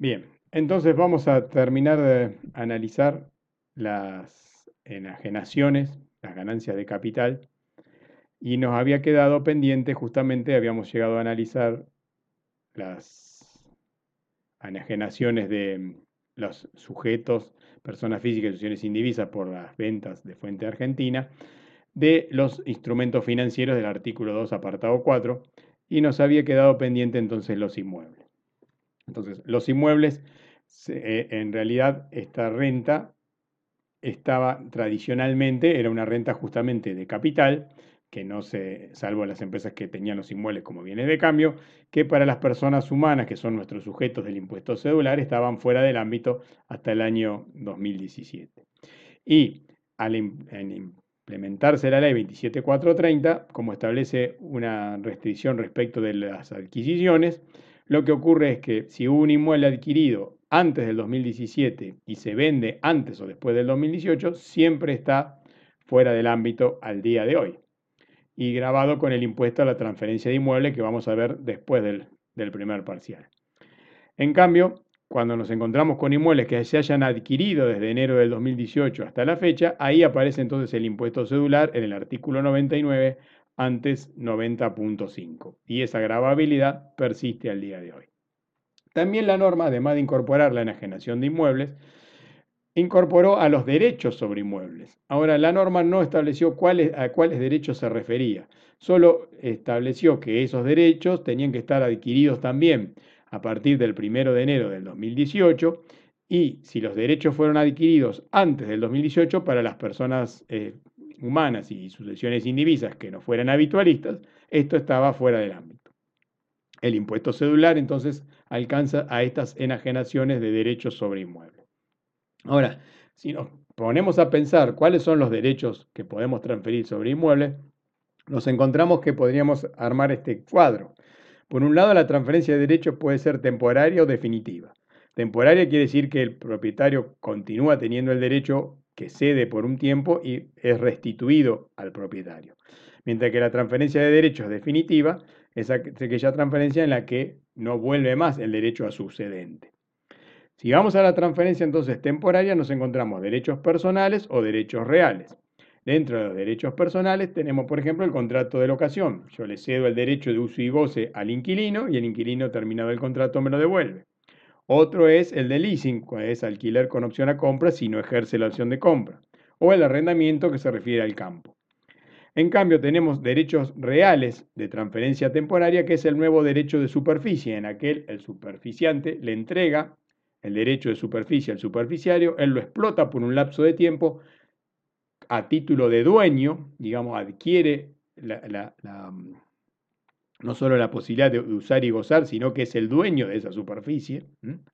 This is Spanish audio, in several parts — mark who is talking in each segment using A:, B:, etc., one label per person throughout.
A: Bien, entonces vamos a terminar de analizar las enajenaciones, las ganancias de capital, y nos había quedado pendiente, justamente habíamos llegado a analizar las enajenaciones de los sujetos, personas físicas y instituciones indivisas por las ventas de fuente argentina, de los instrumentos financieros del artículo 2, apartado 4, y nos había quedado pendiente entonces los inmuebles. Entonces, los inmuebles, eh, en realidad, esta renta estaba tradicionalmente, era una renta justamente de capital, que no se, salvo las empresas que tenían los inmuebles como bienes de cambio, que para las personas humanas, que son nuestros sujetos del impuesto cedular, estaban fuera del ámbito hasta el año 2017. Y al implementarse la ley 27430, como establece una restricción respecto de las adquisiciones, lo que ocurre es que si un inmueble adquirido antes del 2017 y se vende antes o después del 2018, siempre está fuera del ámbito al día de hoy y grabado con el impuesto a la transferencia de inmueble que vamos a ver después del, del primer parcial. En cambio, cuando nos encontramos con inmuebles que se hayan adquirido desde enero del 2018 hasta la fecha, ahí aparece entonces el impuesto cedular en el artículo 99 antes 90.5 y esa gravabilidad persiste al día de hoy. También la norma, además de incorporar la enajenación de inmuebles, incorporó a los derechos sobre inmuebles. Ahora, la norma no estableció a cuáles derechos se refería, solo estableció que esos derechos tenían que estar adquiridos también a partir del 1 de enero del 2018 y si los derechos fueron adquiridos antes del 2018 para las personas eh, humanas y sucesiones indivisas que no fueran habitualistas, esto estaba fuera del ámbito. El impuesto cedular entonces alcanza a estas enajenaciones de derechos sobre inmuebles. Ahora, si nos ponemos a pensar cuáles son los derechos que podemos transferir sobre inmuebles, nos encontramos que podríamos armar este cuadro. Por un lado, la transferencia de derechos puede ser temporaria o definitiva. Temporaria quiere decir que el propietario continúa teniendo el derecho que cede por un tiempo y es restituido al propietario. Mientras que la transferencia de derechos definitiva es aquella transferencia en la que no vuelve más el derecho a sucedente. Si vamos a la transferencia entonces temporaria, nos encontramos derechos personales o derechos reales. Dentro de los derechos personales tenemos, por ejemplo, el contrato de locación. Yo le cedo el derecho de uso y goce al inquilino y el inquilino terminado el contrato me lo devuelve. Otro es el de leasing, que es alquiler con opción a compra si no ejerce la opción de compra. O el arrendamiento que se refiere al campo. En cambio, tenemos derechos reales de transferencia temporaria, que es el nuevo derecho de superficie. En aquel, el superficiante le entrega el derecho de superficie al superficiario, él lo explota por un lapso de tiempo a título de dueño, digamos, adquiere la, no solo la posibilidad de usar y gozar, sino que es el dueño de esa superficie,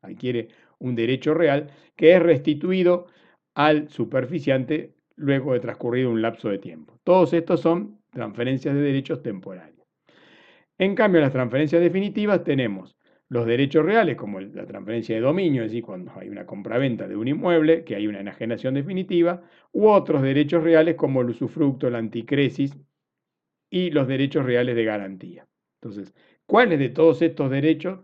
A: adquiere un derecho real que es restituido al superficiante luego de transcurrido un lapso de tiempo. Todos estos son transferencias de derechos temporarios. En cambio, las transferencias definitivas tenemos los derechos reales, como la transferencia de dominio, es decir, cuando hay una compraventa de un inmueble, que hay una enajenación definitiva, u otros derechos reales como el usufructo, la anticresis y los derechos reales de garantía. Entonces, ¿cuáles de todos estos derechos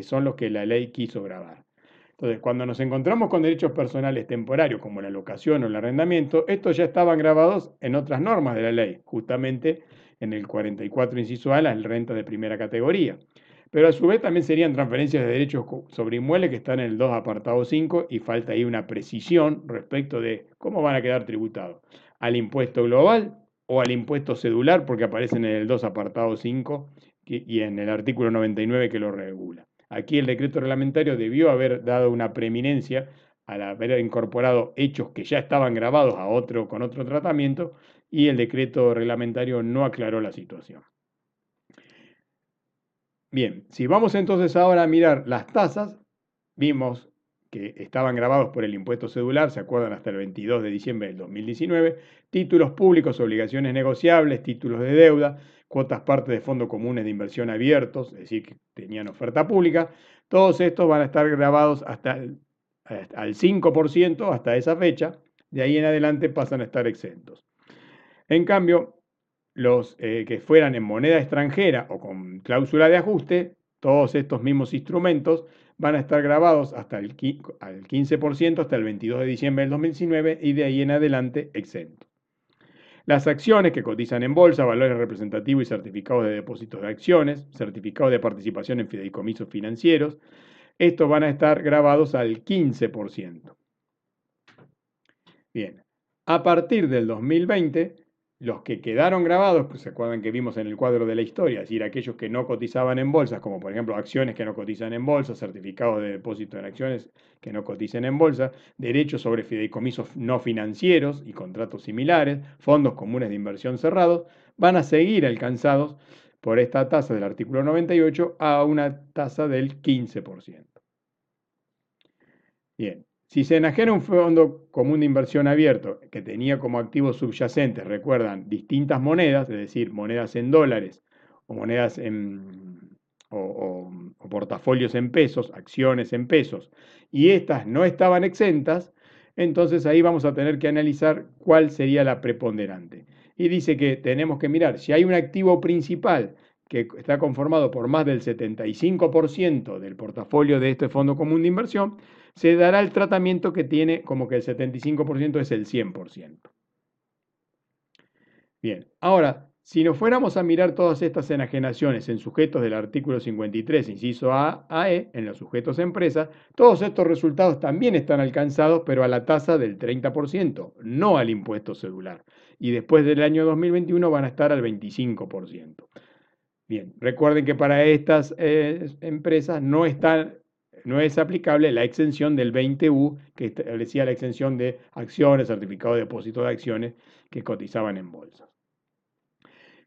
A: son los que la ley quiso grabar? Entonces, cuando nos encontramos con derechos personales temporarios como la locación o el arrendamiento, estos ya estaban grabados en otras normas de la ley, justamente en el 44 inciso A, las rentas de primera categoría. Pero a su vez también serían transferencias de derechos sobre inmuebles que están en el 2 apartado 5 y falta ahí una precisión respecto de cómo van a quedar tributados. Al impuesto global o al impuesto cedular, porque aparecen en el 2 apartado 5 y en el artículo 99 que lo regula. Aquí el decreto reglamentario debió haber dado una preeminencia al haber incorporado hechos que ya estaban grabados a otro con otro tratamiento y el decreto reglamentario no aclaró la situación. Bien, si vamos entonces ahora a mirar las tasas, vimos que estaban grabados por el impuesto cedular, se acuerdan hasta el 22 de diciembre del 2019, títulos públicos, obligaciones negociables, títulos de deuda, cuotas parte de fondos comunes de inversión abiertos, es decir, que tenían oferta pública, todos estos van a estar grabados hasta el, al 5% hasta esa fecha, de ahí en adelante pasan a estar exentos. En cambio, los eh, que fueran en moneda extranjera o con cláusula de ajuste todos estos mismos instrumentos van a estar grabados hasta el 15% hasta el 22 de diciembre del 2019 y de ahí en adelante exento. Las acciones que cotizan en bolsa, valores representativos y certificados de depósitos de acciones, certificados de participación en fideicomisos financieros, estos van a estar grabados al 15%. Bien, a partir del 2020, los que quedaron grabados, pues se acuerdan que vimos en el cuadro de la historia, es decir, aquellos que no cotizaban en bolsas, como por ejemplo acciones que no cotizan en bolsa, certificados de depósito en acciones que no cotizan en bolsa, derechos sobre fideicomisos no financieros y contratos similares, fondos comunes de inversión cerrados, van a seguir alcanzados por esta tasa del artículo 98 a una tasa del 15%. Bien, si se enajena un fondo común de inversión abierto que tenía como activos subyacentes, recuerdan, distintas monedas, es decir, monedas en dólares o monedas en, o, portafolios en pesos, acciones en pesos, y estas no estaban exentas, entonces ahí vamos a tener que analizar cuál sería la preponderante. Y dice que tenemos que mirar si hay un activo principal que está conformado por más del 75% del portafolio de este fondo común de inversión, se dará el tratamiento que tiene como que el 75% es el 100%. Bien, ahora, si nos fuéramos a mirar todas estas enajenaciones en sujetos del artículo 53, inciso A a E, en los sujetos empresa, todos estos resultados también están alcanzados, pero a la tasa del 30%, no al impuesto celular. Y después del año 2021 van a estar al 25%. Bien, recuerden que para estas eh, empresas no están no es aplicable la exención del 20U que establecía la exención de acciones, certificado de depósito de acciones que cotizaban en bolsas.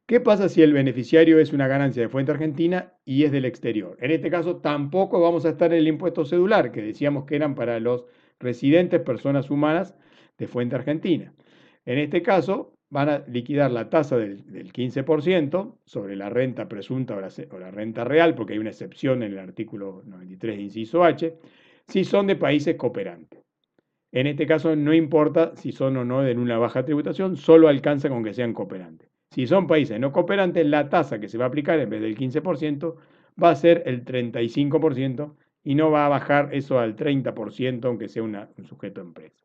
A: ¿Qué pasa si el beneficiario es una ganancia de fuente argentina y es del exterior? En este caso tampoco vamos a estar en el impuesto cedular, que decíamos que eran para los residentes, personas humanas de fuente argentina. En este caso, van a liquidar la tasa del, 15% sobre la renta presunta o la, renta real, porque hay una excepción en el artículo 93, inciso H, si son de países cooperantes. En este caso no importa si son o no de una baja tributación, solo alcanza con que sean cooperantes. Si son países no cooperantes, la tasa que se va a aplicar en vez del 15% va a ser el 35% y no va a bajar eso al 30%, aunque sea un sujeto empresa.